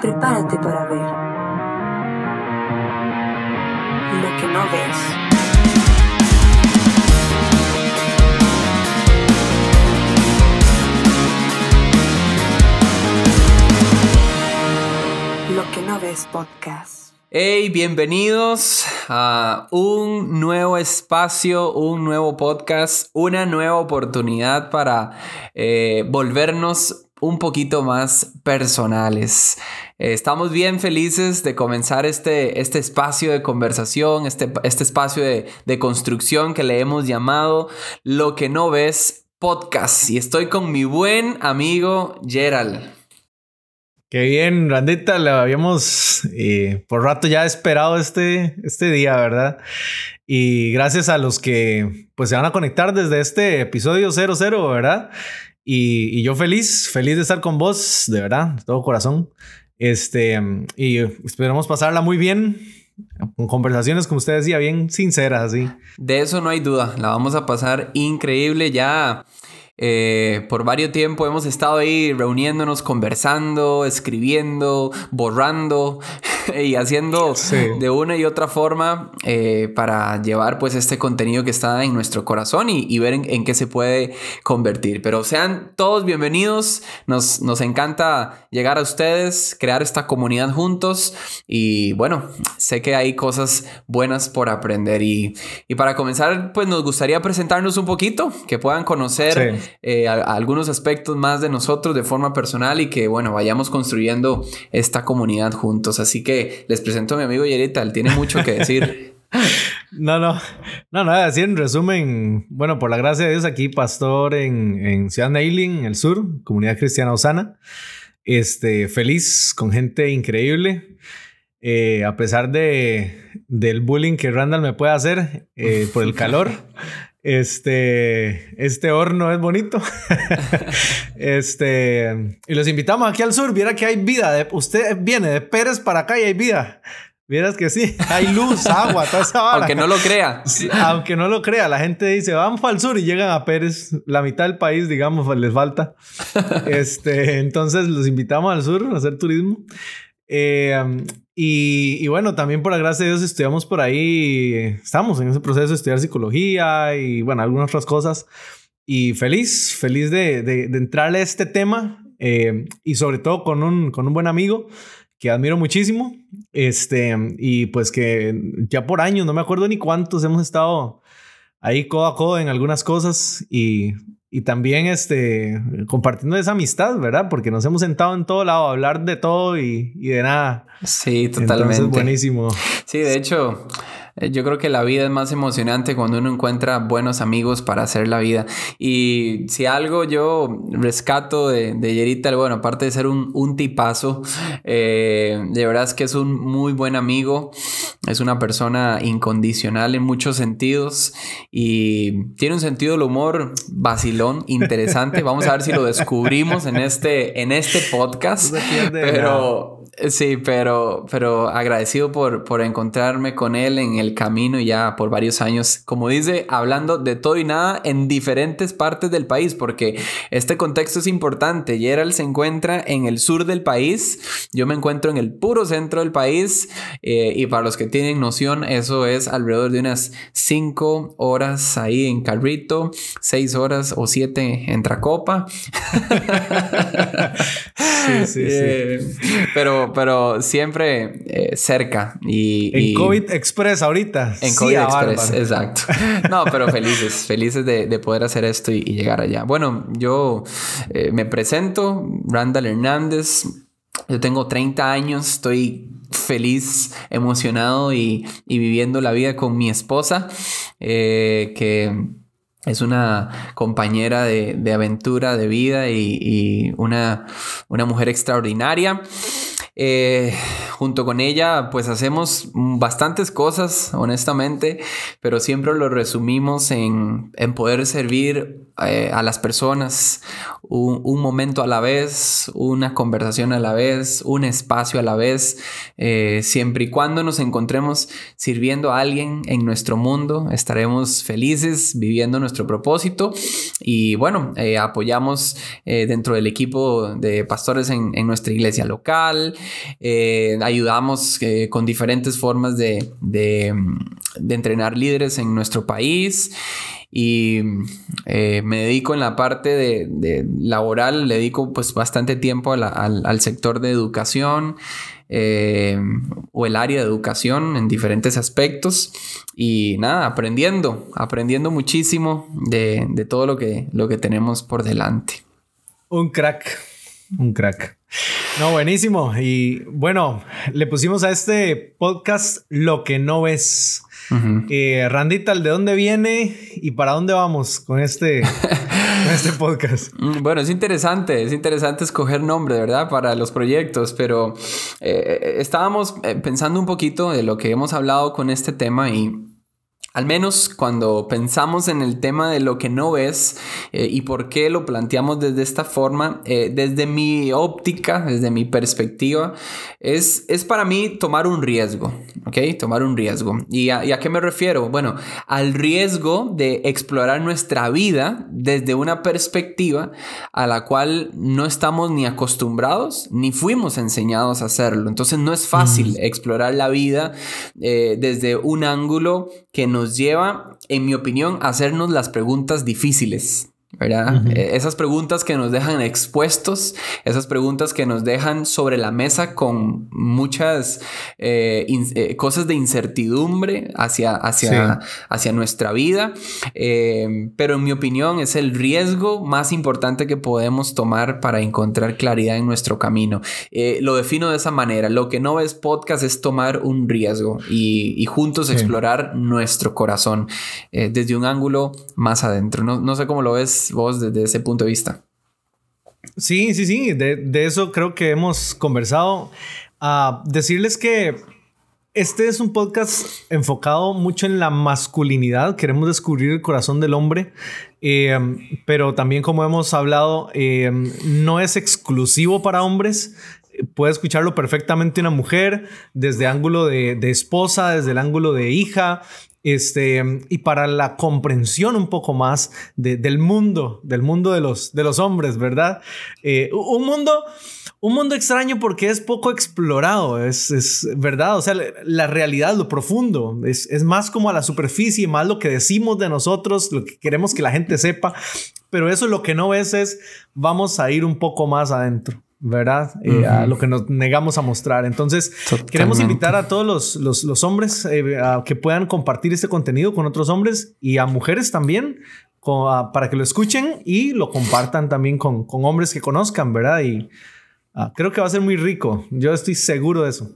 Prepárate para ver lo que no ves. Lo que no ves podcast. Hey, bienvenidos a un nuevo espacio, un nuevo podcast, una nueva oportunidad para eh, volvernos un poquito más personales. Eh, estamos bien felices de comenzar este, este espacio de conversación, este, este espacio de, de construcción que le hemos llamado Lo que no ves podcast. Y estoy con mi buen amigo Gerald. Qué bien, Randita, le habíamos eh, por rato ya esperado este, este día, ¿verdad? Y gracias a los que pues se van a conectar desde este episodio 00, ¿verdad? Y, y yo feliz, feliz de estar con vos, de verdad, de todo corazón. Este, y esperamos pasarla muy bien, con conversaciones, como usted decía, bien sinceras, ¿sí? De eso no hay duda, la vamos a pasar increíble ya. Eh, por varios tiempo hemos estado ahí reuniéndonos, conversando, escribiendo, borrando y haciendo Sí. de una y otra forma eh, para llevar pues este contenido que está en nuestro corazón y, y ver en, en qué se puede convertir. Pero sean todos bienvenidos, nos, nos encanta llegar a ustedes, crear esta comunidad juntos y bueno, sé que hay cosas buenas por aprender y, y para comenzar pues nos gustaría presentarnos un poquito, que puedan conocer Sí. Eh, a- a algunos aspectos más de nosotros de forma personal y que, bueno, vayamos construyendo esta comunidad juntos. Así que les presento a mi amigo Yerita, él tiene mucho que decir. No, no, no, nada, así en resumen, bueno, por la gracia de Dios, aquí pastor en, en Ciudad Neiling, en el sur, comunidad cristiana Osana. Este, feliz, con gente increíble. Eh, a pesar de, del bullying que Randall me puede hacer eh, por el calor, este, este horno es bonito. este, y los invitamos aquí al sur. Viera que hay vida. de- usted viene de Pérez para acá y hay vida. Vieras que sí, hay luz, agua, toda esa vara. Aunque no lo crea. Sí, Aunque no lo crea, la gente dice, vamos el sur y llegan a Pérez, la mitad del país, digamos, pues, les falta. este, entonces los invitamos al sur a hacer turismo. Eh, y, bueno, también por la gracia de Dios estudiamos por ahí, estamos en ese proceso de estudiar psicología y bueno, algunas otras cosas. Y feliz, feliz de, de, entrarle a este tema eh, y sobre todo con un, con un buen amigo que admiro muchísimo. Este, y pues que ya por años, no me acuerdo ni cuántos, hemos estado ahí codo a codo en algunas cosas y, y también este, compartiendo esa amistad, ¿verdad? Porque nos hemos sentado en todo lado a hablar de todo y, y de nada. Sí, totalmente. Entonces, buenísimo. Sí, de hecho, yo creo que la vida es más emocionante cuando uno encuentra buenos amigos para hacer la vida. Y si algo yo rescato de, de Yerita, bueno, aparte de ser un, un tipazo, eh, de verdad es que es un muy buen amigo, es una persona incondicional en muchos sentidos y tiene un sentido del humor vacilón, interesante. Vamos a ver si lo descubrimos en este, en este podcast. No Pero... Sí, pero, pero agradecido por, por encontrarme con él en el camino ya por varios años, como dice, hablando de todo y nada en diferentes partes del país, porque este contexto es importante. Gerald se encuentra en el sur del país, yo me encuentro en el puro centro del país, eh, y para los que tienen noción, eso es alrededor de unas cinco horas ahí en carrito, seis horas o siete en Tracopa. Sí, sí, sí. Eh, pero, pero siempre eh, cerca y, En y- COVID Express ahorita. en Sí, COVID Express, bárbaro. exacto. No, pero felices, felices de, de poder hacer esto y, y llegar allá. Bueno, yo eh, me presento, Randall Hernández. Yo tengo 30 años, estoy feliz, emocionado y, y viviendo la vida con mi esposa, eh, que es una compañera de, de aventura, de vida y, y una, una mujer extraordinaria. Eh, junto con ella, pues hacemos bastantes cosas, honestamente, pero siempre lo resumimos en, en poder servir eh, a las personas un, momento a la vez, una conversación a la vez, un espacio a la vez, eh, siempre y cuando nos encontremos sirviendo a alguien en nuestro mundo, estaremos felices viviendo nuestro propósito. Y bueno, eh, apoyamos dentro del equipo de pastores en, nuestra iglesia local, ayudamos con diferentes formas de, de entrenar líderes en nuestro país y eh, me dedico en la parte de, de, laboral, le dedico pues bastante tiempo a la, al, al, sector de educación eh, o el área de educación en diferentes aspectos y nada, aprendiendo, aprendiendo muchísimo de, de todo lo que, lo que tenemos por delante. Un crack, un crack. No, buenísimo. Y bueno, le pusimos a este podcast lo que no ves. Uh -huh. eh, Randital, ¿de dónde viene y para dónde vamos con este, con este podcast? Mm, Bueno, es interesante, es interesante escoger nombre, ¿verdad? Para los proyectos, pero eh, estábamos eh, pensando un poquito de lo que hemos hablado con este tema y al menos cuando pensamos en el tema de lo que no ves eh, y por qué lo planteamos desde esta forma, eh, desde mi óptica, desde mi perspectiva, es, es para mí tomar un riesgo, ¿ok? Tomar un riesgo. ¿Y a, ¿Y a qué me refiero? Bueno, al riesgo de explorar nuestra vida desde una perspectiva a la cual no estamos ni acostumbrados ni fuimos enseñados a hacerlo. Entonces no es fácil mm. explorar la vida eh, desde un ángulo que nos lleva, en mi opinión, a hacernos las preguntas difíciles. ¿Verdad? Uh -huh. Esas preguntas que nos dejan expuestos, esas preguntas que nos dejan sobre la mesa con muchas eh, eh, cosas de incertidumbre hacia, hacia, sí. hacia nuestra vida, eh, pero en mi opinión es el riesgo más importante que podemos tomar para encontrar claridad en nuestro camino. Eh, lo defino de esa manera, lo que no ves podcast es tomar un riesgo y, y juntos sí. explorar nuestro corazón eh, desde un ángulo más adentro. No, no sé cómo lo vos desde ese punto de vista? Sí, sí, sí, de, de eso creo que hemos conversado. Uh, decirles que este es un podcast enfocado mucho en la masculinidad. Queremos descubrir el corazón del hombre, eh, pero también como hemos hablado, eh, no es exclusivo para hombres. Puede escucharlo perfectamente una mujer desde ángulo de, de esposa, desde el ángulo de hija, este, y para la comprensión un poco más de, del mundo, del mundo de los, de los hombres, ¿verdad? Eh, un mundo, un mundo extraño porque es poco explorado, es, es verdad, o sea, la realidad, lo profundo, es, es más como a la superficie, más lo que decimos de nosotros, lo que queremos que la gente sepa, pero eso lo que no ves es, vamos a ir un poco más adentro. ¿Verdad? Uh -huh. eh, a lo que nos negamos a mostrar. Entonces, Totalmente. queremos invitar a todos los, los, los hombres eh, a que puedan compartir este contenido con otros hombres y a mujeres también con, a, para que lo escuchen y lo compartan también con, con hombres que conozcan, ¿verdad? Y uh, creo que va a ser muy rico. Yo estoy seguro de eso.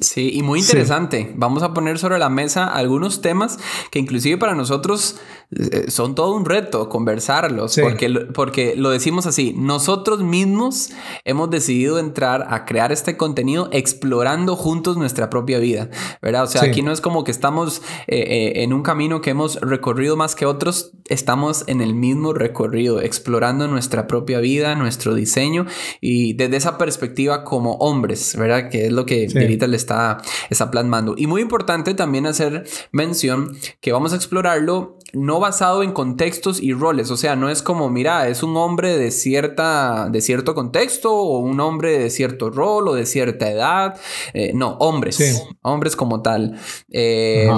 Sí, y muy interesante. Sí. Vamos a poner sobre la mesa algunos temas que inclusive para nosotros eh, son todo un reto conversarlos, sí. porque, porque lo decimos así, nosotros mismos hemos decidido entrar a crear este contenido explorando juntos nuestra propia vida, ¿verdad? O sea, sí. aquí no es como que estamos eh, eh, en un camino que hemos recorrido más que otros, estamos en el mismo recorrido, explorando nuestra propia vida, nuestro diseño y desde esa perspectiva como hombres, ¿verdad? Que es lo que sí. ahorita le está, está plasmando. Y muy importante también hacer mención que vamos a explorarlo no basado en contextos y roles, o sea, no es como, mira, es un hombre de cierta, de cierto contexto o un hombre de cierto rol o de cierta edad, eh, no, hombres, sí. hombres como tal, eh,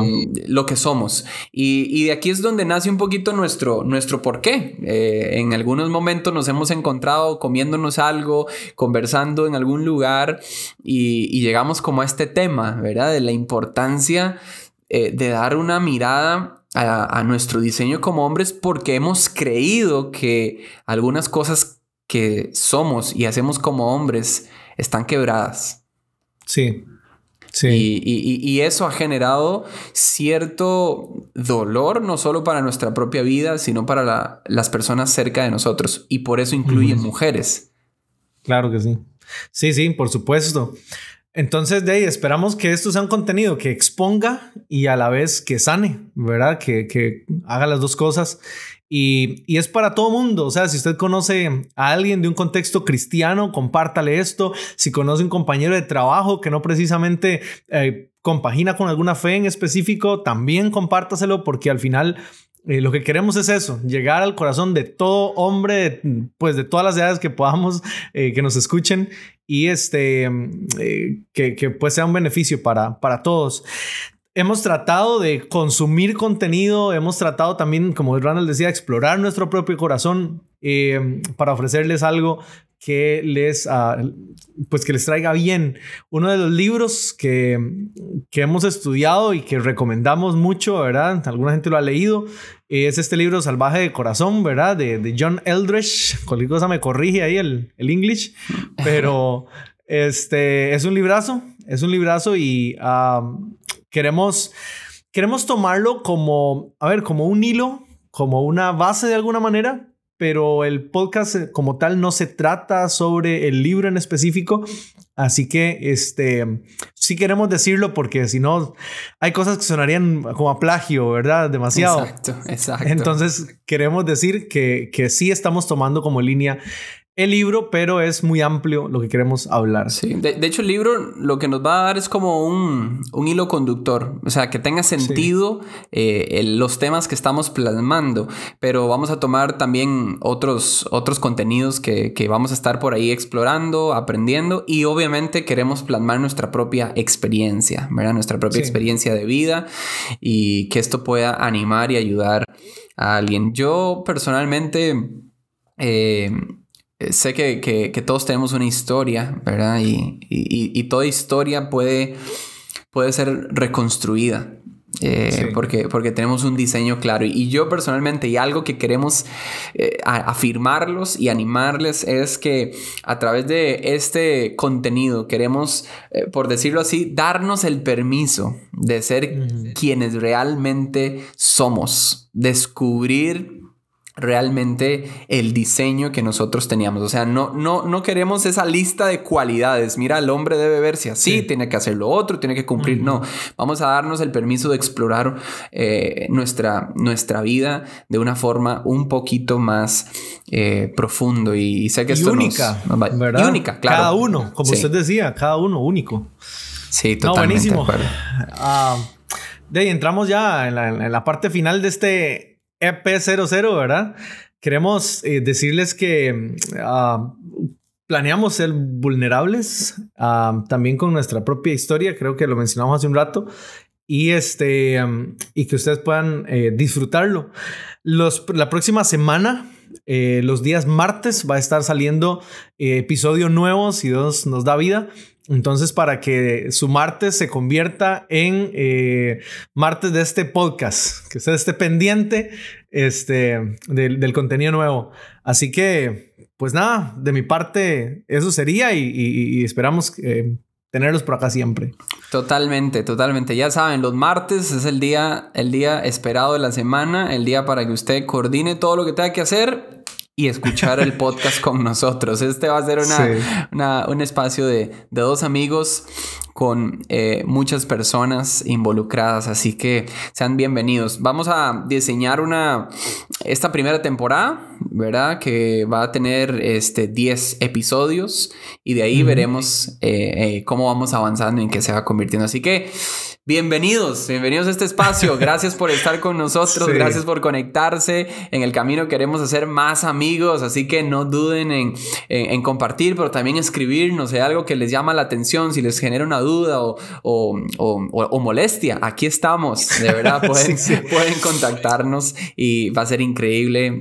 lo que somos. Y, y, de aquí es donde nace un poquito nuestro, nuestro porqué. Eh, en algunos momentos nos hemos encontrado comiéndonos algo, conversando en algún lugar y, y llegamos como a este tema, ¿verdad? De la importancia de dar una mirada a, a, nuestro diseño como hombres porque hemos creído que algunas cosas que somos y hacemos como hombres están quebradas. Sí. Sí. Y, y, y, eso ha generado cierto dolor, no solo para nuestra propia vida, sino para la, las personas cerca de nosotros. Y por eso incluye mm. mujeres. Claro que sí. Sí, sí, por supuesto. Entonces, de ahí esperamos que esto sea un contenido que exponga y a la vez que sane, ¿verdad? Que, que haga las dos cosas. Y, y, es para todo mundo. O sea, si usted conoce a alguien de un contexto cristiano, compártale esto. Si conoce un compañero de trabajo que no precisamente eh, compagina con alguna fe en específico, también compártaselo porque al final eh, lo que queremos es eso, llegar al corazón de todo hombre, pues de todas las edades que podamos, eh, que nos escuchen y este, eh, que, que, pues sea un beneficio para, para todos. Hemos tratado de consumir contenido, hemos tratado también, como Ronald decía, explorar nuestro propio corazón para ofrecerles algo que les, uh, pues que les traiga bien. Uno de los libros que, que, hemos estudiado y que recomendamos mucho, ¿verdad? Alguna gente lo ha leído. Es este libro Salvaje de Corazón, ¿verdad? De, de John Eldridge. Cualquier cosa me corrige ahí el, el English. Pero este es un librazo. Es un librazo y uh, queremos, queremos tomarlo como, a ver, como un hilo, como una base de alguna manera pero el podcast eh, como tal no se trata sobre el libro en específico. Así que este sí queremos decirlo porque si no hay cosas que sonarían como a plagio, ¿verdad? Demasiado. Exacto, exacto. Entonces queremos decir que, que sí estamos tomando como línea el libro, pero es muy amplio lo que queremos hablar. Sí, de, hecho el libro lo que nos va a dar es como un, un hilo conductor, o sea, que tenga sentido eh, los temas que estamos plasmando, pero vamos a tomar también otros, otros contenidos que, que, vamos a estar por ahí explorando, aprendiendo y obviamente queremos plasmar nuestra propia experiencia, ¿verdad? Nuestra propia experiencia de vida y que esto pueda animar y ayudar a alguien. Yo personalmente... Eh, eh, sé que, que, todos tenemos una historia, ¿verdad? Y, y, y toda historia puede, puede ser reconstruida. Eh, porque, porque tenemos un diseño claro. Y yo personalmente, y algo que queremos eh, afirmarlos y animarles es que a través de este contenido queremos, por decirlo así, darnos el permiso de ser quienes realmente somos, descubrir realmente el diseño que nosotros teníamos. O sea, no, no, no queremos esa lista de cualidades. Mira, el hombre debe verse así, tiene que hacer lo otro, tiene que cumplir. No, vamos a darnos el permiso de explorar eh, nuestra, nuestra vida de una forma un poquito más eh, profundo. Y, sé que esto única, ¿verdad? única, claro. Cada uno, como usted decía, cada uno único. Sí, totalmente. No, buenísimo. Ah, de ahí entramos ya en la, en la parte final de este EP00, ¿verdad? Queremos eh, decirles que ah, planeamos ser vulnerables ah, también con nuestra propia historia, creo que lo mencionamos hace un rato, y, este, y que ustedes puedan eh, disfrutarlo. Los, la próxima semana, eh, los días martes, va a estar saliendo episodios nuevos, si Dios nos da vida. Entonces, para que su martes se convierta en eh, martes de este podcast, que usted esté pendiente este, del, contenido nuevo. Así que, pues nada, de mi parte, eso sería y, esperamos eh, tenerlos por acá siempre. Totalmente, totalmente. Ya saben, los martes es el día, el día esperado de la semana, el día para que usted coordine todo lo que tenga que hacer y escuchar el podcast con nosotros. Este va a ser una, un espacio de, de, dos amigos con eh, muchas personas involucradas, así que sean bienvenidos. Vamos a diseñar una, esta primera temporada, ¿verdad? Que va a tener este, 10 episodios y de ahí veremos eh, eh, cómo vamos avanzando y en qué se va convirtiendo. Así que Bienvenidos, bienvenidos a este espacio. Gracias por estar con nosotros, gracias por conectarse. En el camino queremos hacer más amigos, así que no duden en, compartir, pero también escribirnos, si hay algo que les llama la atención, si les genera una duda o, molestia, aquí estamos, de verdad, pueden, pueden, contactarnos y va a ser increíble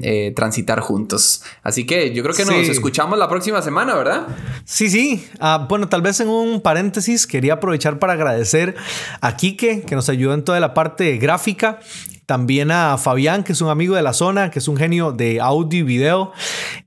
eh, transitar juntos. Así que yo creo que nos escuchamos la próxima semana, ¿verdad? Sí, sí. Ah, bueno, tal vez en un paréntesis quería aprovechar para agradecer a Quique, que nos ayudó en toda la parte gráfica. También a Fabián, que es un amigo de la zona, que es un genio de audio y video.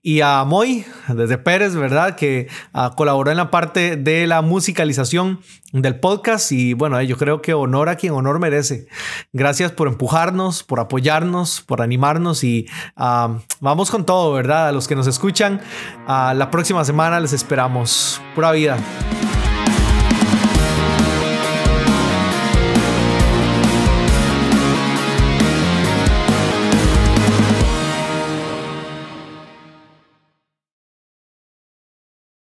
Y a Moy, desde Pérez, ¿verdad? Que uh, colaboró en la parte de la musicalización del podcast. Y bueno, yo creo que honor a quien honor merece. Gracias por empujarnos, por apoyarnos, por animarnos. Y uh, vamos con todo, ¿verdad? A los que nos escuchan, uh, la próxima semana les esperamos. Pura vida.